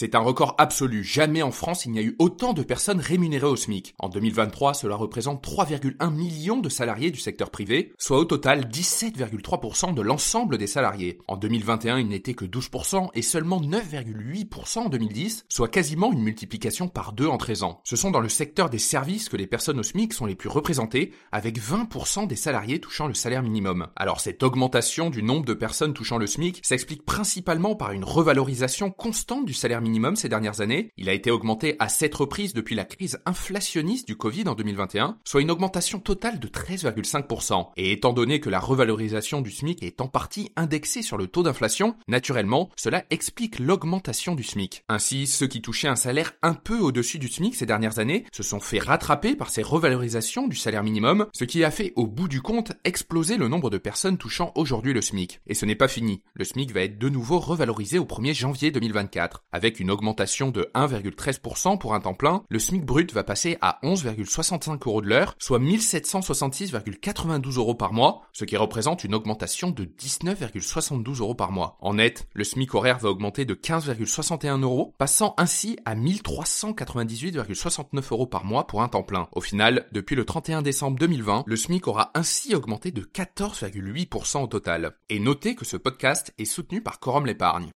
C'est un record absolu. Jamais en France il n'y a eu autant de personnes rémunérées au SMIC. En 2023, cela représente 3,1 millions de salariés du secteur privé, soit au total 17,3% de l'ensemble des salariés. En 2021, il n'était que 12% et seulement 9,8% en 2010, soit quasiment une multiplication par deux en 13 ans. Ce sont dans le secteur des services que les personnes au SMIC sont les plus représentées, avec 20% des salariés touchant le salaire minimum. Alors cette augmentation du nombre de personnes touchant le SMIC s'explique principalement par une revalorisation constante du salaire minimum ces dernières années. Il a été augmenté à 7 reprises depuis la crise inflationniste du Covid en 2021, soit une augmentation totale de 13,5%. Et étant donné que la revalorisation du SMIC est en partie indexée sur le taux d'inflation, naturellement, cela explique l'augmentation du SMIC. Ainsi, ceux qui touchaient un salaire un peu au-dessus du SMIC ces dernières années se sont fait rattraper par ces revalorisations du salaire minimum, ce qui a fait au bout du compte exploser le nombre de personnes touchant aujourd'hui le SMIC. Et ce n'est pas fini. Le SMIC va être de nouveau revalorisé au 1er janvier 2024. Une augmentation de 1,13% pour un temps plein, le SMIC brut va passer à 11,65 euros de l'heure, soit 1766,92 euros par mois, ce qui représente une augmentation de 19,72 euros par mois. En net, le SMIC horaire va augmenter de 15,61 euros, passant ainsi à 1398,69 euros par mois pour un temps plein. Au final, depuis le 31 décembre 2020, le SMIC aura ainsi augmenté de 14,8% au total. Et notez que ce podcast est soutenu par Corum l'épargne.